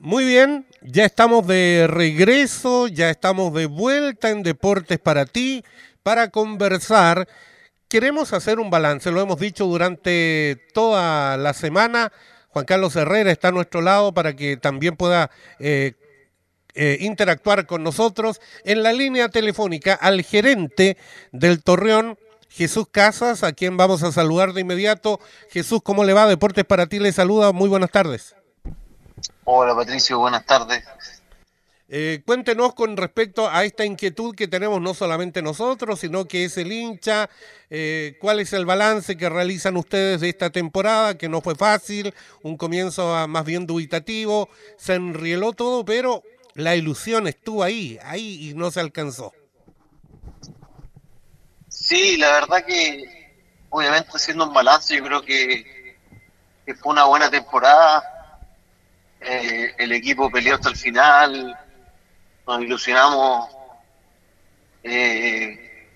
Muy bien, ya estamos de regreso, ya estamos de vuelta en Deportes para ti, para conversar. Queremos hacer un balance, lo hemos dicho durante toda la semana. Juan Carlos Herrera está a nuestro lado para que también pueda eh, eh, interactuar con nosotros en la línea telefónica al gerente del Torreón, Jesús Casas, a quien vamos a saludar de inmediato. Jesús, ¿cómo le va? Deportes para ti le saluda. Muy buenas tardes. Hola Patricio, buenas tardes. Eh, cuéntenos con respecto a esta inquietud que tenemos no solamente nosotros, sino que es el hincha. Eh, ¿Cuál es el balance que realizan ustedes de esta temporada? Que no fue fácil, un comienzo más bien dubitativo, se enrieló todo, pero la ilusión estuvo ahí, ahí y no se alcanzó. Sí, la verdad que obviamente haciendo un balance, yo creo que, que fue una buena temporada eh, el equipo peleó hasta el final, nos ilusionamos eh,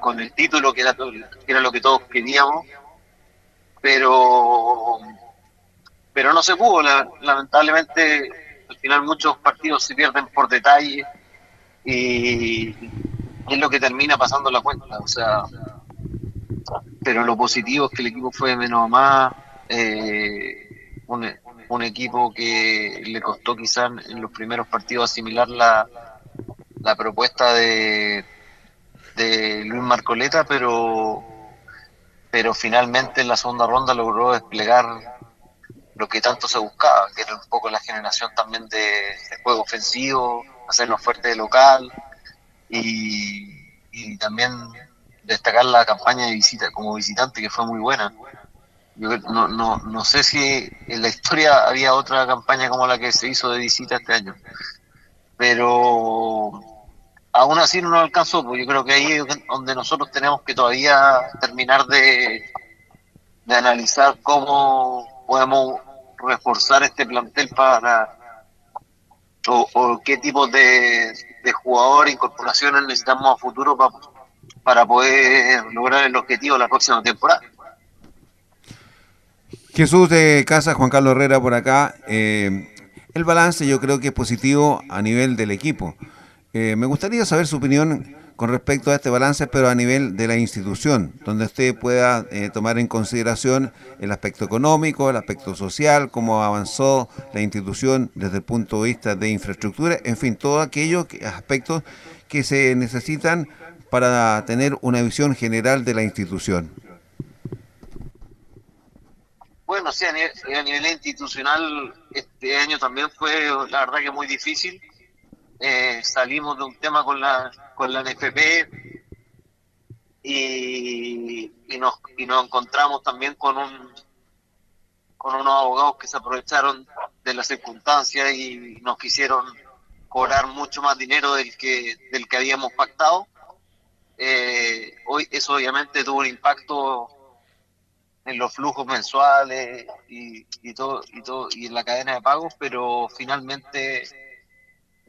con, el título, que era, que era lo que todos queríamos, pero, pero no se pudo, lamentablemente al final muchos partidos se pierden por detalle y, es lo que termina pasando la cuenta, o sea, pero lo positivo es que el equipo fue menos más, eh, equipo que le costó quizás en los primeros partidos asimilar la, la propuesta de, de Luis Marcoleta, pero, pero finalmente en la segunda ronda logró desplegar lo que tanto se buscaba, que era un poco la generación también de, juego ofensivo, hacernos fuerte de local y, y también destacar la campaña de visita como visitante que fue muy buena no, no, no sé si en la historia había otra campaña como la que se hizo de visita este año, pero aún así no nos alcanzó, pues yo creo que ahí es donde nosotros tenemos que todavía terminar de, de analizar cómo podemos reforzar este plantel para o, qué tipo de, de jugador, incorporaciones necesitamos a futuro para, para poder lograr el objetivo la próxima temporada. Jesús de Casa, Juan Carlos Herrera por acá. Eh, el balance yo creo que es positivo a nivel del equipo. Eh, me gustaría saber su opinión con respecto a este balance, pero a nivel de la institución, donde usted pueda eh, tomar en consideración el aspecto económico, el aspecto social, cómo avanzó la institución desde el punto de vista de infraestructura, en fin, todos aquellos aspectos que se necesitan para tener una visión general de la institución. Bueno, sí, a nivel, institucional este año también fue, la verdad que muy difícil. Eh, salimos de un tema con la, con la NFP y, y, nos, y nos encontramos también con un con unos abogados que se aprovecharon de las circunstancias y nos quisieron cobrar mucho más dinero del que del que habíamos pactado. Eh, hoy eso obviamente tuvo un impacto en los flujos mensuales y, y, todo y todo y en la cadena de pagos pero finalmente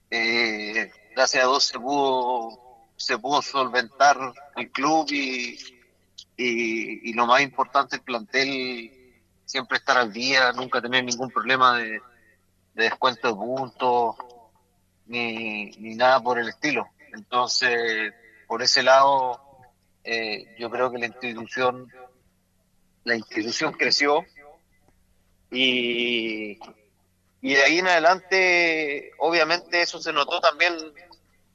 eh, gracias a Dios se pudo se pudo solventar el club y, y, lo más importante el plantel siempre estar al día nunca tener ningún problema de, descuento de puntos ni, ni nada por el estilo. Entonces por ese lado eh, yo creo que la institución la institución creció y, y de ahí en adelante, obviamente eso se notó también,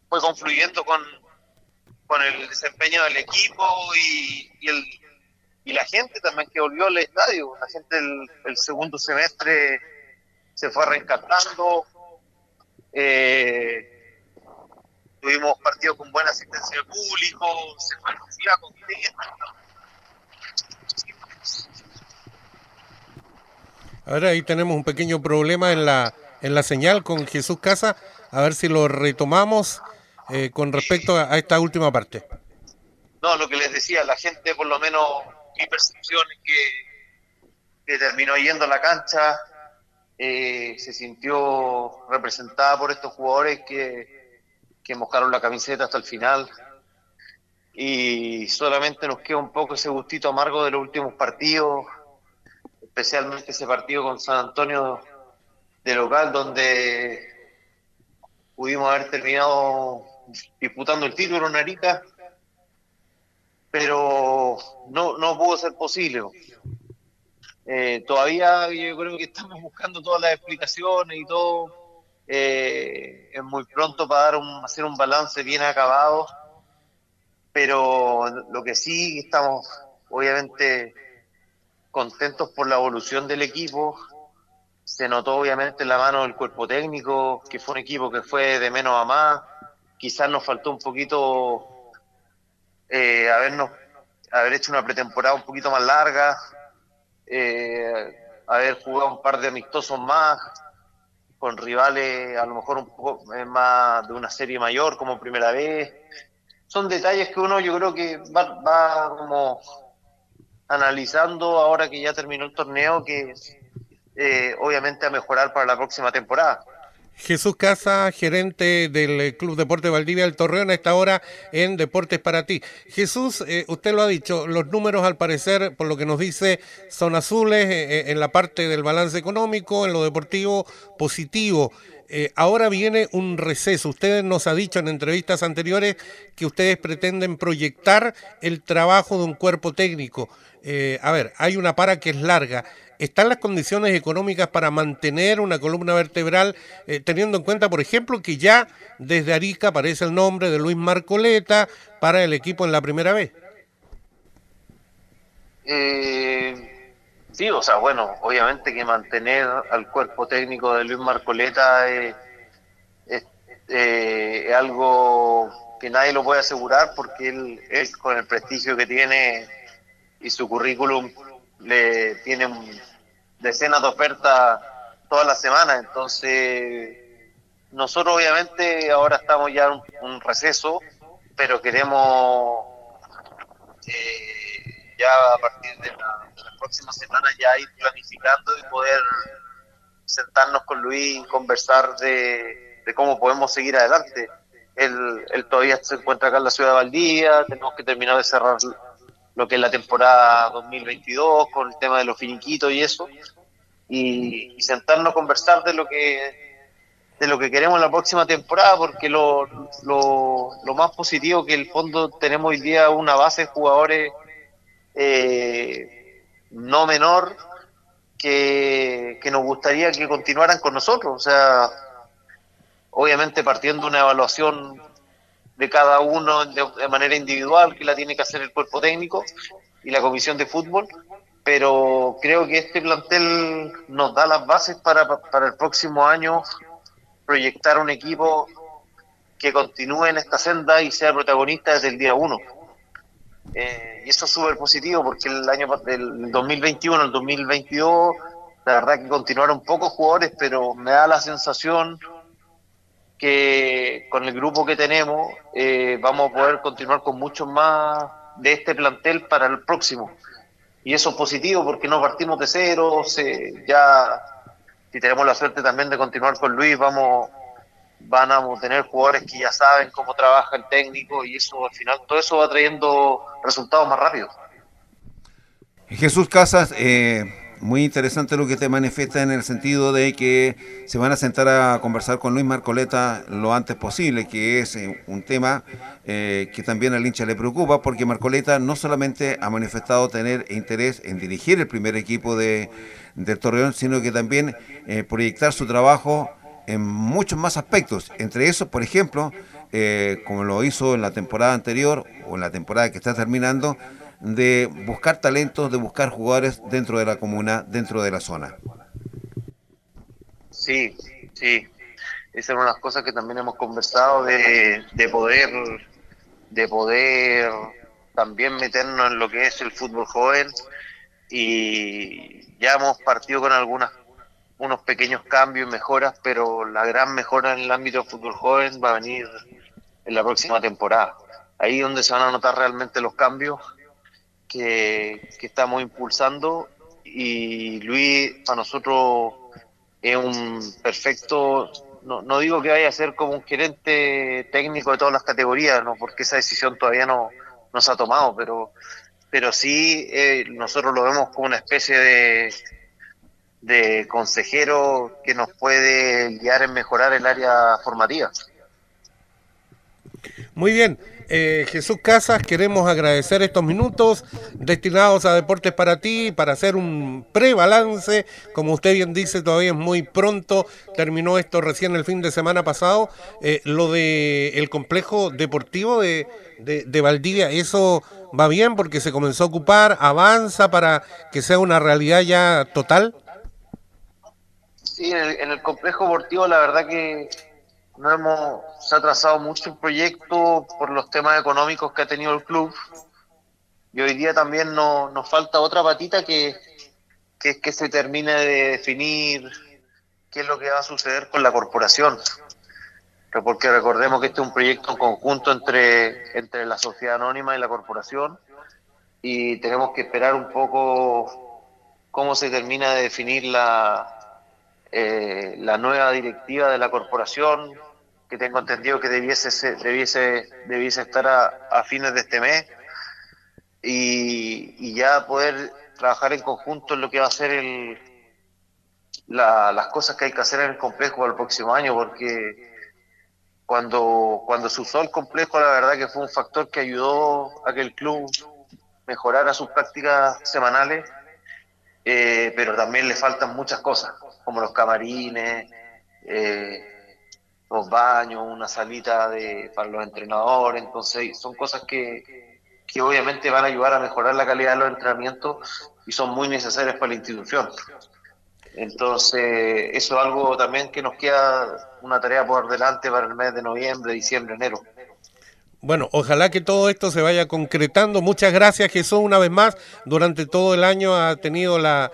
fue confluyendo con, con el desempeño del equipo y, el, y la gente también que volvió al estadio. La gente el, segundo semestre se fue reencantando. Eh, tuvimos partidos con buena asistencia de público, se fue con Ahora ahí tenemos un pequeño problema en la, en la señal con Jesús Casa. A ver si lo retomamos eh, con respecto a, esta última parte. No, lo que les decía, la gente por lo menos, mi percepción es que, terminó yendo a la cancha, eh, se sintió representada por estos jugadores que, que mojaron la camiseta hasta el final. Y solamente nos queda un poco ese gustito amargo de los últimos partidos, especialmente ese partido con San Antonio de local donde pudimos haber terminado disputando el título en Arica, pero no, no pudo ser posible. Eh, todavía yo creo que estamos buscando todas las explicaciones y todo. Eh, es muy pronto para dar un, hacer un balance bien acabado, pero lo que sí estamos obviamente contentos por la evolución del equipo. Se notó obviamente la mano del cuerpo técnico, que fue un equipo que fue de menos a más. Quizás nos faltó un poquito eh, habernos haber hecho una pretemporada un poquito más larga, eh, haber jugado un par de amistosos más con rivales a lo mejor un poco más de una serie mayor como primera vez. Son detalles que uno yo creo que va como analizando ahora que ya terminó el torneo que eh, obviamente a mejorar para la próxima temporada. Jesús Casa, gerente del Club Deporte Valdivia del Torreón, a esta hora en Deportes para ti. Jesús, eh, usted lo ha dicho, los números al parecer, por lo que nos dice, son azules eh, eh, en la parte del balance económico, en lo deportivo positivo. Ahora viene un receso. Usted nos ha dicho en entrevistas anteriores que ustedes pretenden proyectar el trabajo de un cuerpo técnico. a ver, hay una para que es larga. ¿Están las condiciones económicas para mantener una columna vertebral, eh, teniendo en cuenta, por ejemplo, que ya desde Arica aparece el nombre de Luis Marcoleta para el equipo en la primera vez? Eh, sí, o sea, bueno, obviamente que mantener al cuerpo técnico de Luis Marcoleta es, eh, algo que nadie lo puede asegurar porque él, él con el prestigio que tiene y su currículum le tienen decenas de ofertas todas las semanas, entonces nosotros obviamente ahora estamos ya en un, receso, pero queremos eh, ya a partir de la, próxima semana ya ir planificando y poder sentarnos con Luis y conversar de, cómo podemos seguir adelante. Él, él, todavía se encuentra acá en la ciudad de Valdivia, tenemos que terminar de cerrar lo que es la temporada 2022 con el tema de los finiquitos y eso y, sentarnos a conversar de lo que de lo que queremos la próxima temporada porque lo, lo, lo más positivo que el fondo tenemos hoy día una base de jugadores eh, no menor que, que nos gustaría que continuaran con nosotros o sea obviamente partiendo de una evaluación de cada uno de, manera individual, que la tiene que hacer el cuerpo técnico y la comisión de fútbol, pero creo que este plantel nos da las bases para, para el próximo año proyectar un equipo que continúe en esta senda y sea protagonista desde el día uno. Eh, y eso es súper positivo porque el año del 2021 al 2022, la verdad que continuaron pocos jugadores, pero me da la sensación que con el grupo que tenemos eh, vamos a poder continuar con muchos más de este plantel para el próximo. Y eso es positivo porque no partimos de cero, ya si tenemos la suerte también de continuar con Luis, vamos van a tener jugadores que ya saben cómo trabaja el técnico y eso al final todo eso va trayendo resultados más rápidos. Jesús Casas, eh, muy interesante lo que te manifiesta en el sentido de que se van a sentar a conversar con Luis Marcoleta lo antes posible, que es eh, un tema eh, que también al hincha le preocupa, porque Marcoleta no solamente ha manifestado tener interés en dirigir el primer equipo de, del Torreón, sino que también eh, proyectar su trabajo en muchos más aspectos. Entre esos, por ejemplo, como lo hizo en la temporada anterior o en la temporada que está terminando, de buscar talentos, de buscar jugadores dentro de la comuna, dentro de la zona. Sí, sí. Esa es una de las cosas que también hemos conversado de, de poder de poder también meternos en lo que es el fútbol joven y ya hemos partido con algunas unos pequeños cambios y mejoras, pero la gran mejora en el ámbito del fútbol joven va a venir en la próxima temporada. Ahí donde se van a notar realmente los cambios que, estamos impulsando y Luis para nosotros es un perfecto, no, no, digo que vaya a ser como un gerente técnico de todas las categorías, no porque esa decisión todavía no, no se ha tomado, pero, pero sí eh, nosotros lo vemos como una especie de, de consejero que nos puede guiar en mejorar el área formativa. Muy bien. Eh, Jesús Casas, queremos agradecer estos minutos destinados a Deportes para ti, para hacer un prebalance. Como usted bien dice, todavía es muy pronto, terminó esto recién el fin de semana pasado. Eh, lo de el complejo deportivo de, de, Valdivia, ¿eso va bien porque se comenzó a ocupar? ¿Avanza para que sea una realidad ya total? Sí, en el complejo deportivo la verdad que no hemos, se ha trazado mucho el proyecto por los temas económicos que ha tenido el club. Y hoy día también no, nos falta otra patita que, que es que se termine de definir qué es lo que va a suceder con la corporación. Porque recordemos que este es un proyecto en conjunto entre, entre la sociedad anónima y la corporación y tenemos que esperar un poco cómo se termina de definir la, eh, la nueva directiva de la corporación, que tengo entendido que debiese, debiese, debiese estar a, fines de este mes, y, ya poder trabajar en conjunto en lo que va a ser el, las cosas que hay que hacer en el complejo para el próximo año, porque cuando, cuando se usó el complejo, la verdad que fue un factor que ayudó a que el club mejorara sus prácticas semanales, eh, pero también le faltan muchas cosas, como los camarines, eh, los baños, una salita de, para los entrenadores, entonces son cosas que, que obviamente van a ayudar a mejorar la calidad de los entrenamientos y son muy necesarias para la institución. Entonces, eso es algo también que nos queda una tarea por delante para el mes de noviembre, diciembre, enero. Bueno, ojalá que todo esto se vaya concretando. Muchas gracias Jesús una vez más. Durante todo el año ha tenido la,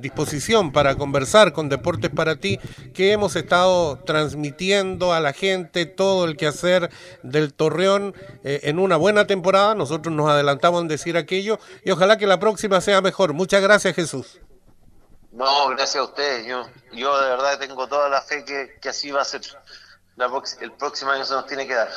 disposición para conversar con Deportes para ti, que hemos estado transmitiendo a la gente todo el quehacer del Torreón eh, en una buena temporada. Nosotros nos adelantamos en decir aquello y ojalá que la próxima sea mejor. Muchas gracias Jesús. No, gracias a ustedes. Yo, yo de verdad tengo toda la fe que, así va a ser. el próximo año se nos tiene que dar.